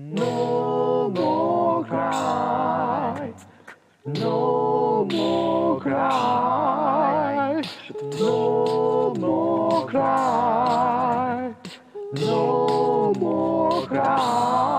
No more cry. No more cry. No more cry. No more cry.